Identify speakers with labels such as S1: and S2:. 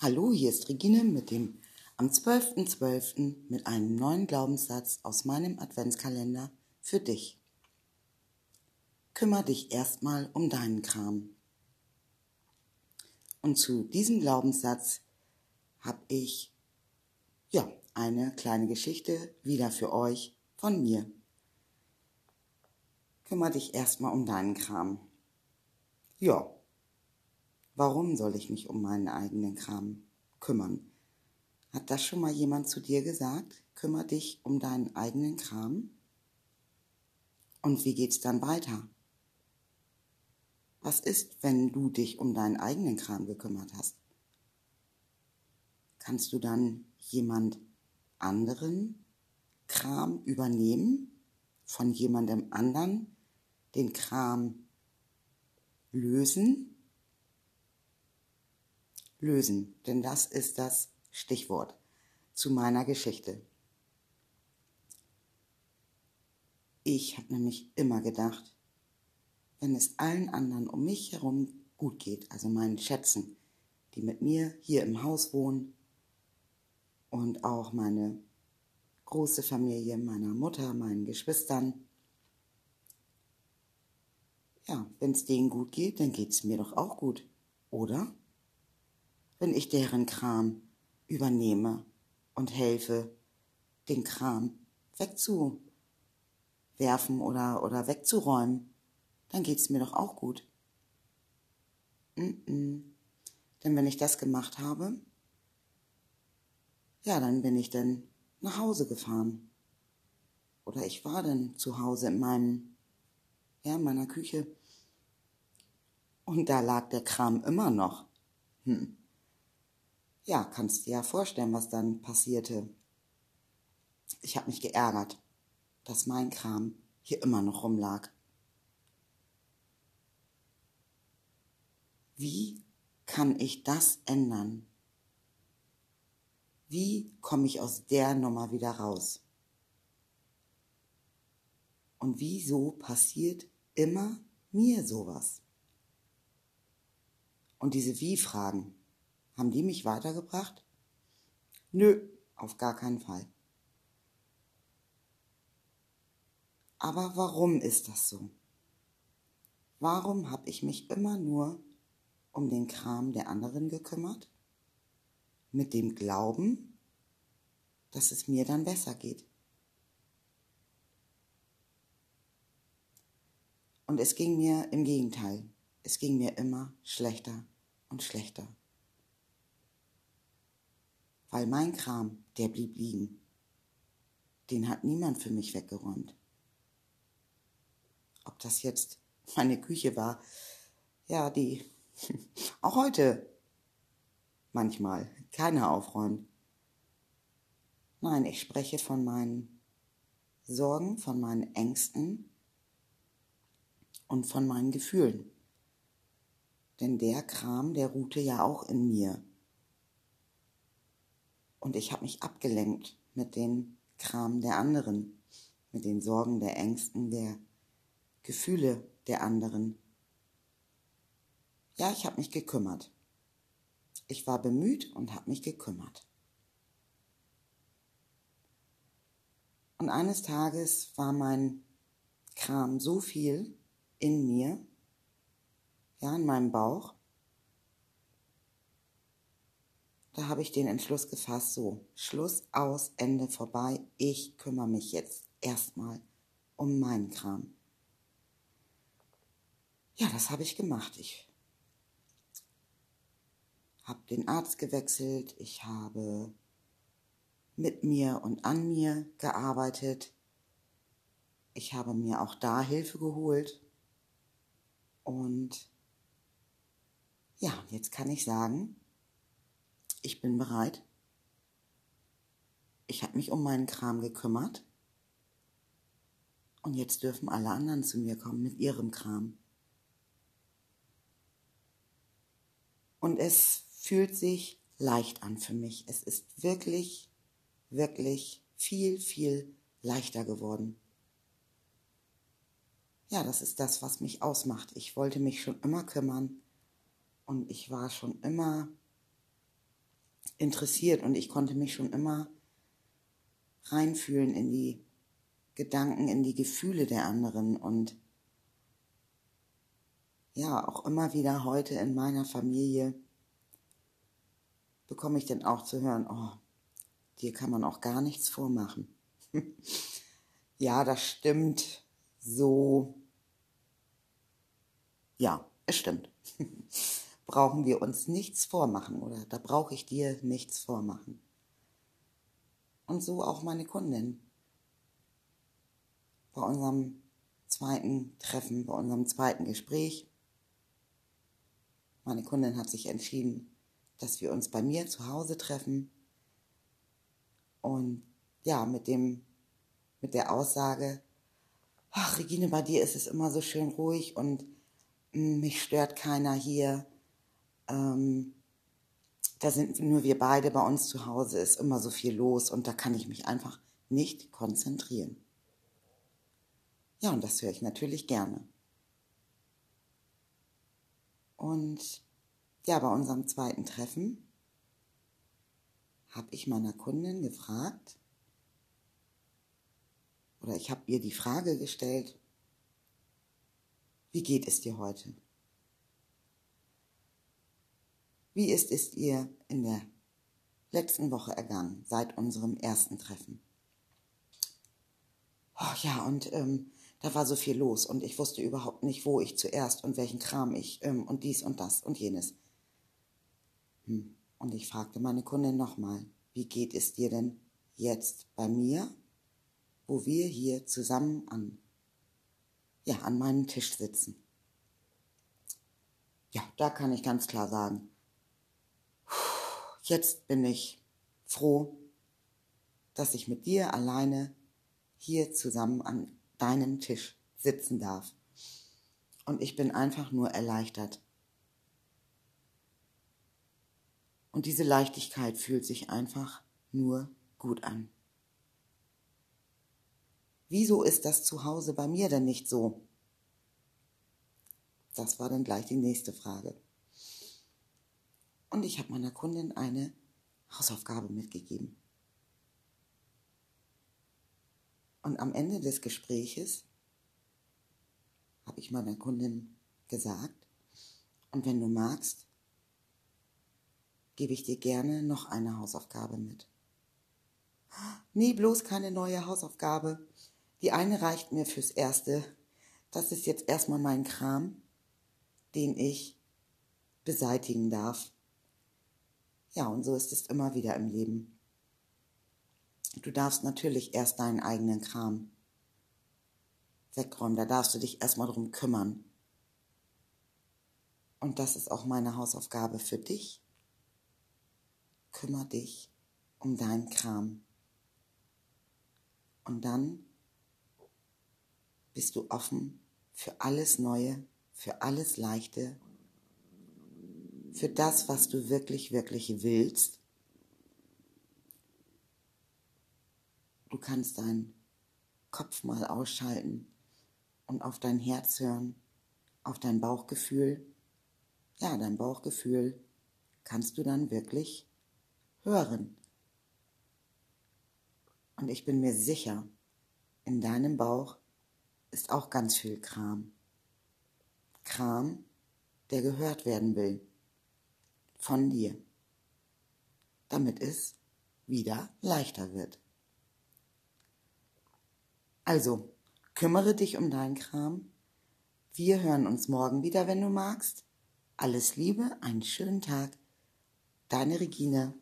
S1: Hallo, hier ist Regine mit dem am 12.12. .12. mit einem neuen Glaubenssatz aus meinem Adventskalender für dich. Kümmer dich erstmal um deinen Kram. Und zu diesem Glaubenssatz habe ich ja eine kleine Geschichte wieder für euch von mir. Kümmer dich erstmal um deinen Kram. Ja, Warum soll ich mich um meinen eigenen Kram kümmern? Hat das schon mal jemand zu dir gesagt? Kümmer dich um deinen eigenen Kram? Und wie geht's dann weiter? Was ist, wenn du dich um deinen eigenen Kram gekümmert hast? Kannst du dann jemand anderen Kram übernehmen? Von jemandem anderen den Kram lösen? Lösen, denn das ist das Stichwort zu meiner Geschichte. Ich habe nämlich immer gedacht, wenn es allen anderen um mich herum gut geht, also meinen Schätzen, die mit mir hier im Haus wohnen und auch meine große Familie meiner Mutter, meinen Geschwistern, ja, wenn es denen gut geht, dann geht es mir doch auch gut, oder? Wenn ich deren Kram übernehme und helfe, den Kram wegzuwerfen oder, oder wegzuräumen, dann geht's mir doch auch gut. Mm -mm. Denn wenn ich das gemacht habe, ja, dann bin ich dann nach Hause gefahren. Oder ich war dann zu Hause in meinem, ja, in meiner Küche. Und da lag der Kram immer noch. Hm ja, kannst dir ja vorstellen, was dann passierte. Ich habe mich geärgert, dass mein Kram hier immer noch rumlag. Wie kann ich das ändern? Wie komme ich aus der Nummer wieder raus? Und wieso passiert immer mir sowas? Und diese Wie-Fragen, haben die mich weitergebracht? Nö, auf gar keinen Fall. Aber warum ist das so? Warum habe ich mich immer nur um den Kram der anderen gekümmert? Mit dem Glauben, dass es mir dann besser geht. Und es ging mir im Gegenteil. Es ging mir immer schlechter und schlechter weil mein Kram, der blieb liegen. Den hat niemand für mich weggeräumt. Ob das jetzt meine Küche war, ja, die auch heute manchmal keiner aufräumt. Nein, ich spreche von meinen Sorgen, von meinen Ängsten und von meinen Gefühlen. Denn der Kram, der ruhte ja auch in mir. Und ich habe mich abgelenkt mit den Kram der anderen, mit den Sorgen, der Ängsten, der Gefühle der anderen. Ja, ich habe mich gekümmert. Ich war bemüht und habe mich gekümmert. Und eines Tages war mein Kram so viel in mir, ja, in meinem Bauch, da habe ich den Entschluss gefasst, so, Schluss aus, Ende vorbei, ich kümmere mich jetzt erstmal um meinen Kram. Ja, das habe ich gemacht. Ich habe den Arzt gewechselt, ich habe mit mir und an mir gearbeitet. Ich habe mir auch da Hilfe geholt. Und ja, jetzt kann ich sagen, ich bin bereit. Ich habe mich um meinen Kram gekümmert. Und jetzt dürfen alle anderen zu mir kommen mit ihrem Kram. Und es fühlt sich leicht an für mich. Es ist wirklich, wirklich viel, viel leichter geworden. Ja, das ist das, was mich ausmacht. Ich wollte mich schon immer kümmern und ich war schon immer interessiert und ich konnte mich schon immer reinfühlen in die Gedanken, in die Gefühle der anderen und ja, auch immer wieder heute in meiner Familie bekomme ich dann auch zu hören, oh, dir kann man auch gar nichts vormachen. ja, das stimmt so. Ja, es stimmt. Brauchen wir uns nichts vormachen oder da brauche ich dir nichts vormachen. Und so auch meine Kundin. Bei unserem zweiten Treffen, bei unserem zweiten Gespräch. Meine Kundin hat sich entschieden, dass wir uns bei mir zu Hause treffen. Und ja, mit dem, mit der Aussage, ach Regine, bei dir ist es immer so schön ruhig und hm, mich stört keiner hier. Ähm, da sind nur wir beide bei uns zu Hause, ist immer so viel los und da kann ich mich einfach nicht konzentrieren. Ja, und das höre ich natürlich gerne. Und ja, bei unserem zweiten Treffen habe ich meiner Kundin gefragt, oder ich habe ihr die Frage gestellt, wie geht es dir heute? Wie ist es ihr in der letzten Woche ergangen, seit unserem ersten Treffen? Oh, ja, und ähm, da war so viel los und ich wusste überhaupt nicht, wo ich zuerst und welchen Kram ich ähm, und dies und das und jenes. Hm. Und ich fragte meine Kundin nochmal, wie geht es dir denn jetzt bei mir, wo wir hier zusammen an, ja, an meinem Tisch sitzen? Ja, da kann ich ganz klar sagen, jetzt bin ich froh, dass ich mit dir alleine hier zusammen an deinem Tisch sitzen darf. Und ich bin einfach nur erleichtert, Und diese Leichtigkeit fühlt sich einfach nur gut an. Wieso ist das zu Hause bei mir denn nicht so? Das war dann gleich die nächste Frage. Und ich habe meiner Kundin eine Hausaufgabe mitgegeben. Und am Ende des Gespräches habe ich meiner Kundin gesagt, und wenn du magst, gebe ich dir gerne noch eine Hausaufgabe mit. Nee, bloß keine neue Hausaufgabe. Die eine reicht mir fürs Erste. Das ist jetzt erstmal mein Kram, den ich beseitigen darf. Ja, und so ist es immer wieder im Leben. Du darfst natürlich erst deinen eigenen Kram wegräumen. Da darfst du dich erstmal drum kümmern. Und das ist auch meine Hausaufgabe für dich kümmere dich um deinen Kram. Und dann bist du offen für alles Neue, für alles Leichte, für das, was du wirklich, wirklich willst. Du kannst deinen Kopf mal ausschalten und auf dein Herz hören, auf dein Bauchgefühl. Ja, dein Bauchgefühl kannst du dann wirklich hören. Und ich bin mir sicher, in deinem Bauch ist auch ganz viel Kram. Kram, der gehört werden will. Von dir. Damit es wieder leichter wird. Also, kümmere dich um deinen Kram. Wir hören uns morgen wieder, wenn du magst. Alles Liebe, einen schönen Tag. Deine Regine.